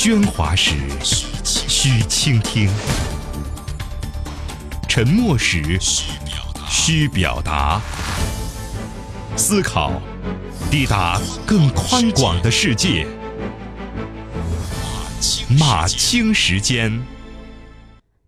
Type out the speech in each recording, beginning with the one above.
喧哗时，需倾听；沉默时，需表达。思考，抵达更宽广的世界。马青时间，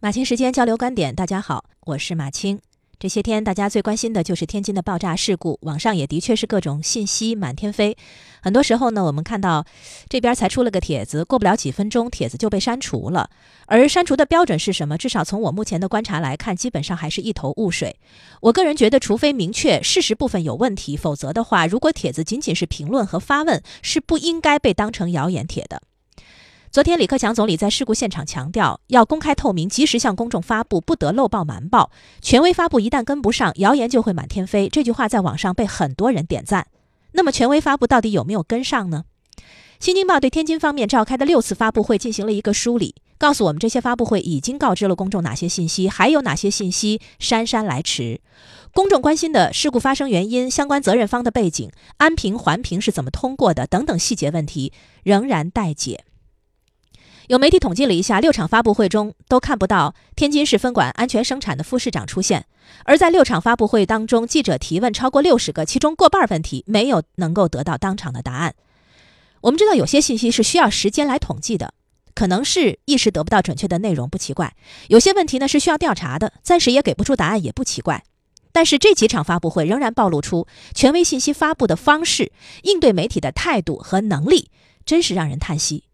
马青时间交流观点。大家好，我是马青。这些天，大家最关心的就是天津的爆炸事故，网上也的确是各种信息满天飞。很多时候呢，我们看到这边才出了个帖子，过不了几分钟，帖子就被删除了。而删除的标准是什么？至少从我目前的观察来看，基本上还是一头雾水。我个人觉得，除非明确事实部分有问题，否则的话，如果帖子仅仅是评论和发问，是不应该被当成谣言帖的。昨天，李克强总理在事故现场强调，要公开透明，及时向公众发布，不得漏报瞒报。权威发布一旦跟不上，谣言就会满天飞。这句话在网上被很多人点赞。那么，权威发布到底有没有跟上呢？新京报对天津方面召开的六次发布会进行了一个梳理，告诉我们这些发布会已经告知了公众哪些信息，还有哪些信息姗姗来迟。公众关心的事故发生原因、相关责任方的背景、安评环评是怎么通过的等等细节问题仍然待解。有媒体统计了一下，六场发布会中都看不到天津市分管安全生产的副市长出现。而在六场发布会当中，记者提问超过六十个，其中过半问题没有能够得到当场的答案。我们知道有些信息是需要时间来统计的，可能是一时得不到准确的内容不奇怪；有些问题呢是需要调查的，暂时也给不出答案也不奇怪。但是这几场发布会仍然暴露出权威信息发布的方式、应对媒体的态度和能力，真是让人叹息。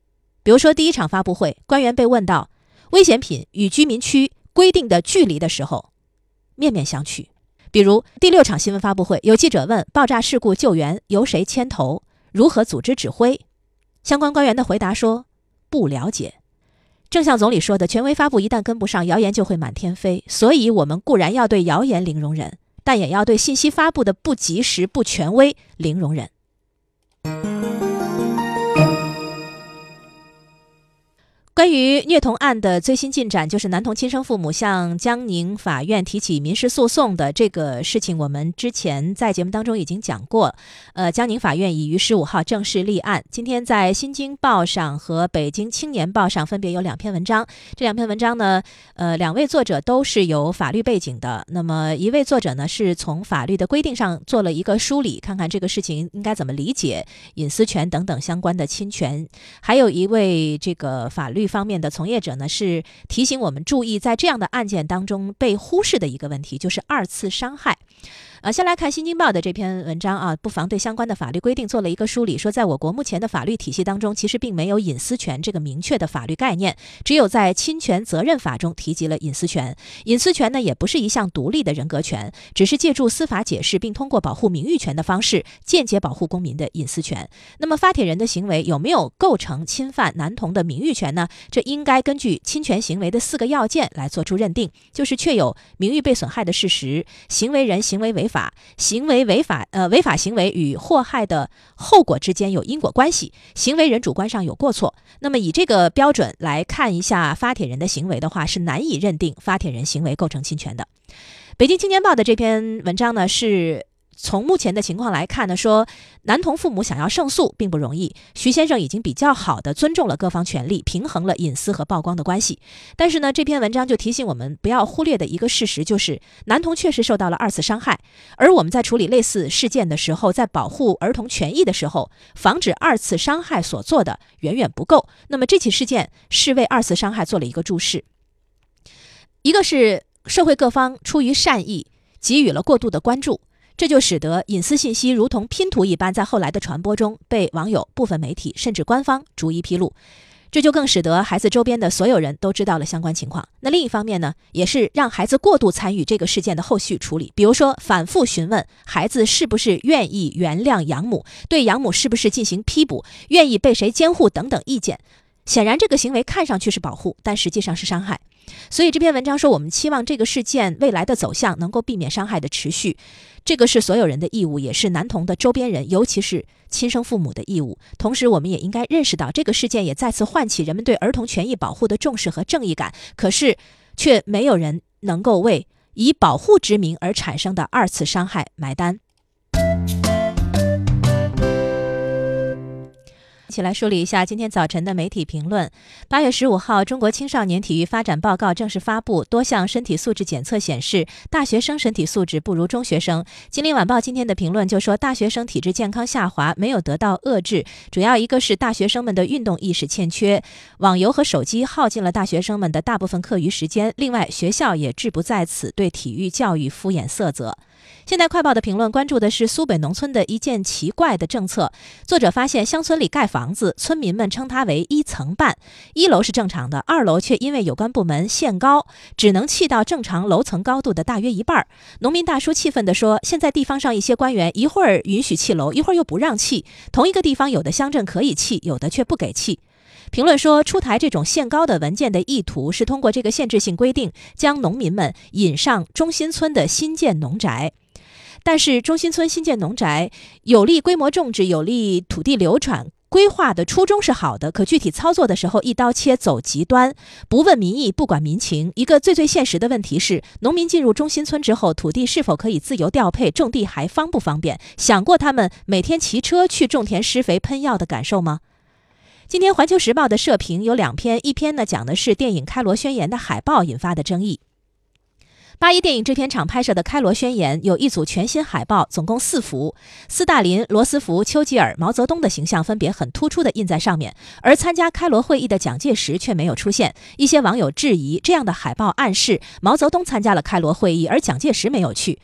比如说，第一场发布会，官员被问到危险品与居民区规定的距离的时候，面面相觑。比如第六场新闻发布会，有记者问爆炸事故救援由谁牵头，如何组织指挥，相关官员的回答说不了解。正像总理说的，权威发布一旦跟不上，谣言就会满天飞。所以，我们固然要对谣言零容忍，但也要对信息发布的不及时、不权威零容忍。关于虐童案的最新进展，就是男童亲生父母向江宁法院提起民事诉讼的这个事情，我们之前在节目当中已经讲过。呃，江宁法院已于十五号正式立案。今天在《新京报》上和《北京青年报》上分别有两篇文章。这两篇文章呢，呃，两位作者都是有法律背景的。那么一位作者呢，是从法律的规定上做了一个梳理，看看这个事情应该怎么理解，隐私权等等相关的侵权。还有一位这个法律。方面的从业者呢，是提醒我们注意，在这样的案件当中被忽视的一个问题，就是二次伤害。呃，先来看《新京报》的这篇文章啊，不妨对相关的法律规定做了一个梳理，说在我国目前的法律体系当中，其实并没有隐私权这个明确的法律概念，只有在侵权责任法中提及了隐私权。隐私权呢，也不是一项独立的人格权，只是借助司法解释，并通过保护名誉权的方式，间接保护公民的隐私权。那么发帖人的行为有没有构成侵犯男童的名誉权呢？这应该根据侵权行为的四个要件来做出认定，就是确有名誉被损害的事实，行为人行为违。法法行为违法，呃，违法行为与祸害的后果之间有因果关系，行为人主观上有过错。那么以这个标准来看一下发帖人的行为的话，是难以认定发帖人行为构成侵权的。北京青年报的这篇文章呢是。从目前的情况来看呢，说男童父母想要胜诉并不容易。徐先生已经比较好的尊重了各方权利，平衡了隐私和曝光的关系。但是呢，这篇文章就提醒我们不要忽略的一个事实，就是男童确实受到了二次伤害。而我们在处理类似事件的时候，在保护儿童权益的时候，防止二次伤害所做的远远不够。那么这起事件是为二次伤害做了一个注释。一个是社会各方出于善意给予了过度的关注。这就使得隐私信息如同拼图一般，在后来的传播中被网友、部分媒体甚至官方逐一披露，这就更使得孩子周边的所有人都知道了相关情况。那另一方面呢，也是让孩子过度参与这个事件的后续处理，比如说反复询问孩子是不是愿意原谅养母，对养母是不是进行批捕，愿意被谁监护等等意见。显然，这个行为看上去是保护，但实际上是伤害。所以这篇文章说，我们期望这个事件未来的走向能够避免伤害的持续，这个是所有人的义务，也是男童的周边人，尤其是亲生父母的义务。同时，我们也应该认识到，这个事件也再次唤起人们对儿童权益保护的重视和正义感。可是，却没有人能够为以保护之名而产生的二次伤害买单。一起来梳理一下今天早晨的媒体评论。八月十五号，《中国青少年体育发展报告》正式发布，多项身体素质检测显示，大学生身体素质不如中学生。《金陵晚报》今天的评论就说，大学生体质健康下滑没有得到遏制，主要一个是大学生们的运动意识欠缺，网游和手机耗尽了大学生们的大部分课余时间。另外，学校也志不在此，对体育教育敷衍塞责。现代快报的评论关注的是苏北农村的一件奇怪的政策。作者发现，乡村里盖房子，村民们称它为一层半，一楼是正常的，二楼却因为有关部门限高，只能砌到正常楼层高度的大约一半。农民大叔气愤地说：“现在地方上一些官员一会儿允许砌楼，一会儿又不让砌。同一个地方，有的乡镇可以砌，有的却不给砌。”评论说，出台这种限高的文件的意图是通过这个限制性规定，将农民们引上中心村的新建农宅。但是，中心村新建农宅有利规模种植，有利土地流转，规划的初衷是好的，可具体操作的时候一刀切走极端，不问民意，不管民情。一个最最现实的问题是，农民进入中心村之后，土地是否可以自由调配，种地还方不方便？想过他们每天骑车去种田施肥喷药的感受吗？今天《环球时报》的社评有两篇，一篇呢讲的是电影《开罗宣言》的海报引发的争议。八一电影制片厂拍摄的《开罗宣言》有一组全新海报，总共四幅，斯大林、罗斯福、丘吉尔、毛泽东的形象分别很突出的印在上面，而参加开罗会议的蒋介石却没有出现。一些网友质疑，这样的海报暗示毛泽东参加了开罗会议，而蒋介石没有去。《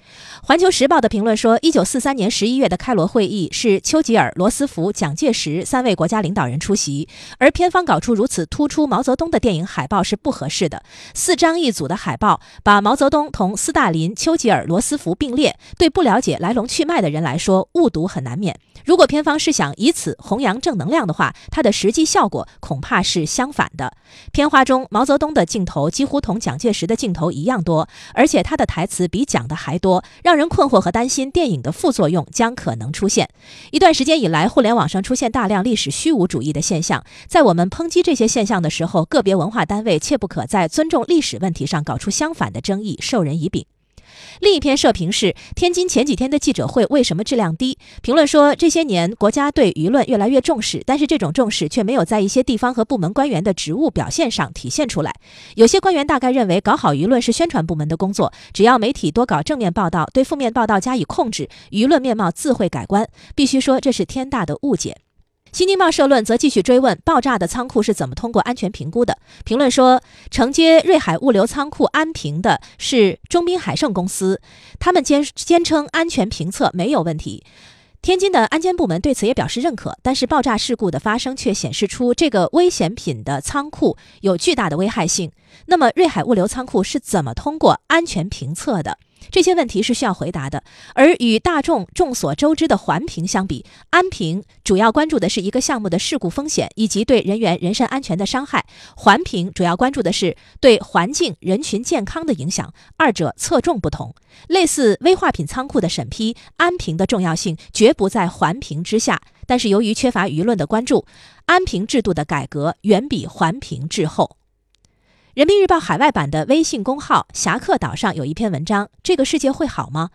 环球时报》的评论说，一九四三年十一月的开罗会议是丘吉尔、罗斯福、蒋介石三位国家领导人出席，而片方搞出如此突出毛泽东的电影海报是不合适的。四张一组的海报把毛泽东。同斯大林、丘吉尔、罗斯福并列，对不了解来龙去脉的人来说，误读很难免。如果片方是想以此弘扬正能量的话，它的实际效果恐怕是相反的。片花中，毛泽东的镜头几乎同蒋介石的镜头一样多，而且他的台词比讲的还多，让人困惑和担心电影的副作用将可能出现。一段时间以来，互联网上出现大量历史虚无主义的现象，在我们抨击这些现象的时候，个别文化单位切不可在尊重历史问题上搞出相反的争议，授人以柄。另一篇社评是天津前几天的记者会为什么质量低？评论说这些年国家对舆论越来越重视，但是这种重视却没有在一些地方和部门官员的职务表现上体现出来。有些官员大概认为搞好舆论是宣传部门的工作，只要媒体多搞正面报道，对负面报道加以控制，舆论面貌自会改观。必须说这是天大的误解。新京报社论则继续追问爆炸的仓库是怎么通过安全评估的。评论说，承接瑞海物流仓库安平的是中滨海盛公司，他们坚坚称安全评测没有问题。天津的安监部门对此也表示认可，但是爆炸事故的发生却显示出这个危险品的仓库有巨大的危害性。那么，瑞海物流仓库是怎么通过安全评测的？这些问题是需要回答的。而与大众众所周知的环评相比，安评主要关注的是一个项目的事故风险以及对人员人身安全的伤害，环评主要关注的是对环境人群健康的影响，二者侧重不同。类似危化品仓库的审批，安评的重要性绝不在环评之下，但是由于缺乏舆论的关注，安评制度的改革远比环评滞后。人民日报海外版的微信公号“侠客岛”上有一篇文章：“这个世界会好吗？”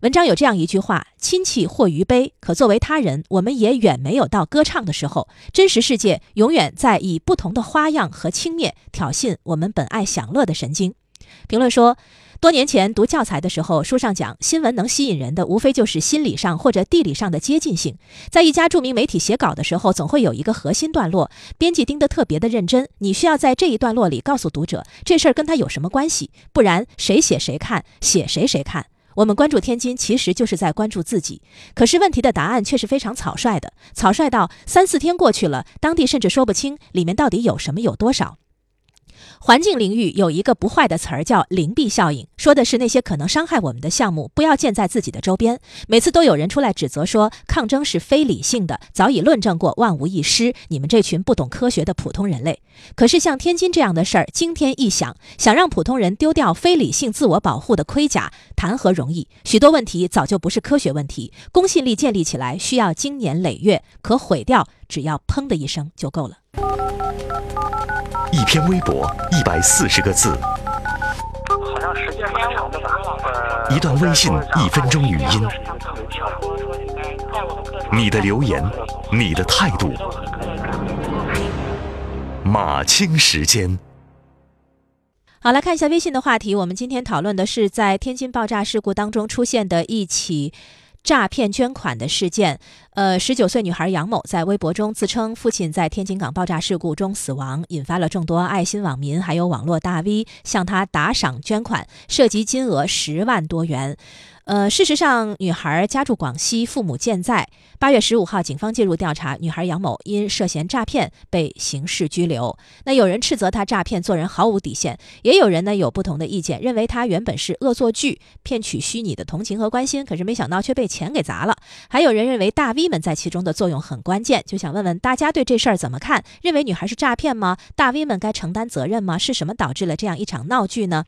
文章有这样一句话：“亲戚或余悲，可作为他人，我们也远没有到歌唱的时候。真实世界永远在以不同的花样和轻蔑挑衅我们本爱享乐的神经。”评论说。多年前读教材的时候，书上讲新闻能吸引人的，无非就是心理上或者地理上的接近性。在一家著名媒体写稿的时候，总会有一个核心段落，编辑盯得特别的认真。你需要在这一段落里告诉读者，这事儿跟他有什么关系，不然谁写谁看，写谁谁看。我们关注天津，其实就是在关注自己。可是问题的答案却是非常草率的，草率到三四天过去了，当地甚至说不清里面到底有什么，有多少。环境领域有一个不坏的词儿叫“灵璧效应”，说的是那些可能伤害我们的项目不要建在自己的周边。每次都有人出来指责说抗争是非理性的，早已论证过万无一失。你们这群不懂科学的普通人类。可是像天津这样的事儿惊天异响，想让普通人丢掉非理性自我保护的盔甲，谈何容易？许多问题早就不是科学问题，公信力建立起来需要经年累月，可毁掉只要砰的一声就够了。一篇微博，一百四十个字。好像时间蛮长的吧？一段微信，一分钟语音。你的留言，你的态度，马清时间，好，来看一下微信的话题。我们今天讨论的是在天津爆炸事故当中出现的一起诈骗捐款的事件。呃，十九岁女孩杨某在微博中自称父亲在天津港爆炸事故中死亡，引发了众多爱心网民还有网络大 V 向她打赏捐款，涉及金额十万多元。呃，事实上，女孩家住广西，父母健在。八月十五号，警方介入调查，女孩杨某因涉嫌诈骗被刑事拘留。那有人斥责她诈骗做人毫无底线，也有人呢有不同的意见，认为她原本是恶作剧，骗取虚拟的同情和关心，可是没想到却被钱给砸了。还有人认为大 V 们在其中的作用很关键，就想问问大家对这事儿怎么看？认为女孩是诈骗吗？大 V 们该承担责任吗？是什么导致了这样一场闹剧呢？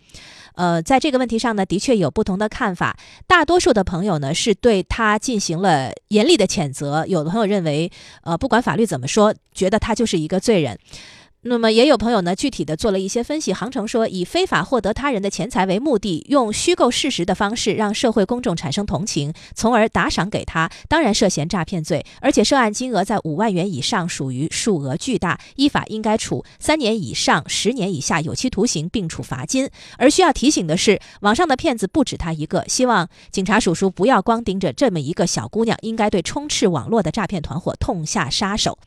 呃，在这个问题上呢，的确有不同的看法。大多数的朋友呢，是对他进行了严厉的谴责。有的朋友认为，呃，不管法律怎么说，觉得他就是一个罪人。那么也有朋友呢，具体的做了一些分析。航程说，以非法获得他人的钱财为目的，用虚构事实的方式让社会公众产生同情，从而打赏给他，当然涉嫌诈骗罪，而且涉案金额在五万元以上，属于数额巨大，依法应该处三年以上十年以下有期徒刑，并处罚金。而需要提醒的是，网上的骗子不止他一个，希望警察叔叔不要光盯着这么一个小姑娘，应该对充斥网络的诈骗团伙痛下杀手。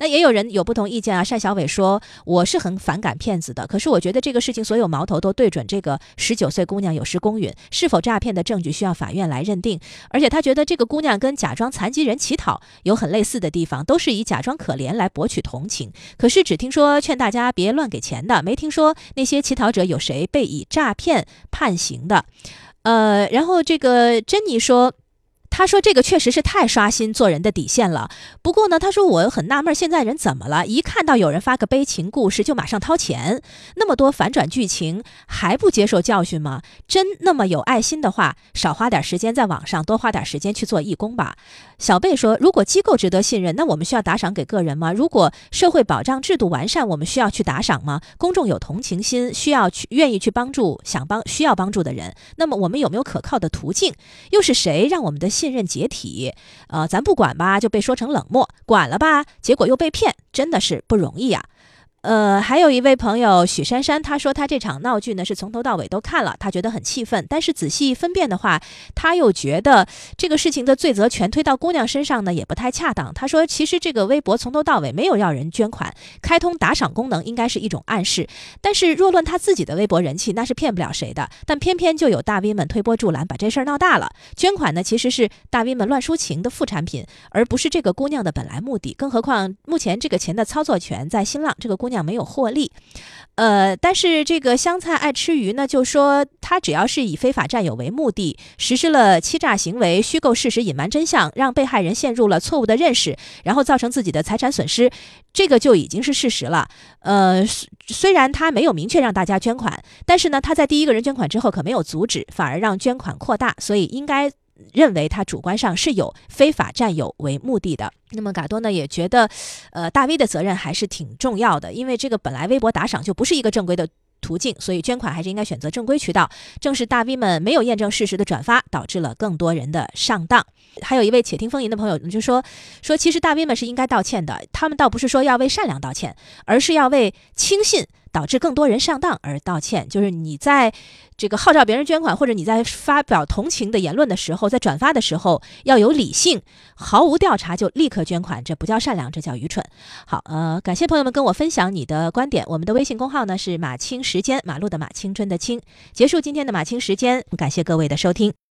那也有人有不同意见啊，单小伟说。我是很反感骗子的，可是我觉得这个事情所有矛头都对准这个十九岁姑娘有失公允，是否诈骗的证据需要法院来认定。而且他觉得这个姑娘跟假装残疾人乞讨有很类似的地方，都是以假装可怜来博取同情。可是只听说劝大家别乱给钱的，没听说那些乞讨者有谁被以诈骗判刑的。呃，然后这个珍妮说。他说：“这个确实是太刷新做人的底线了。不过呢，他说我很纳闷，现在人怎么了？一看到有人发个悲情故事，就马上掏钱，那么多反转剧情，还不接受教训吗？真那么有爱心的话，少花点时间在网上，多花点时间去做义工吧。”小贝说：“如果机构值得信任，那我们需要打赏给个人吗？如果社会保障制度完善，我们需要去打赏吗？公众有同情心，需要去愿意去帮助想帮需要帮助的人，那么我们有没有可靠的途径？又是谁让我们的？”信任解体，呃，咱不管吧，就被说成冷漠；管了吧，结果又被骗，真的是不容易啊。呃，还有一位朋友许珊珊，她说她这场闹剧呢是从头到尾都看了，她觉得很气愤。但是仔细分辨的话，她又觉得这个事情的罪责全推到姑娘身上呢，也不太恰当。她说，其实这个微博从头到尾没有要人捐款，开通打赏功能应该是一种暗示。但是若论她自己的微博人气，那是骗不了谁的。但偏偏就有大 V 们推波助澜，把这事儿闹大了。捐款呢，其实是大 V 们乱抒情的副产品，而不是这个姑娘的本来目的。更何况目前这个钱的操作权在新浪，这个姑娘没有获利，呃，但是这个香菜爱吃鱼呢，就说他只要是以非法占有为目的，实施了欺诈行为、虚构事实、隐瞒真相，让被害人陷入了错误的认识，然后造成自己的财产损失，这个就已经是事实了。呃，虽然他没有明确让大家捐款，但是呢，他在第一个人捐款之后可没有阻止，反而让捐款扩大，所以应该。认为他主观上是有非法占有为目的的。那么嘎多呢也觉得，呃，大 V 的责任还是挺重要的，因为这个本来微博打赏就不是一个正规的途径，所以捐款还是应该选择正规渠道。正是大 V 们没有验证事实的转发，导致了更多人的上当。还有一位且听风吟的朋友就说，说其实大 V 们是应该道歉的，他们倒不是说要为善良道歉，而是要为轻信。导致更多人上当而道歉，就是你在这个号召别人捐款，或者你在发表同情的言论的时候，在转发的时候要有理性，毫无调查就立刻捐款，这不叫善良，这叫愚蠢。好，呃，感谢朋友们跟我分享你的观点。我们的微信公号呢是马青时间，马路的马，青春的青。结束今天的马青时间，感谢各位的收听。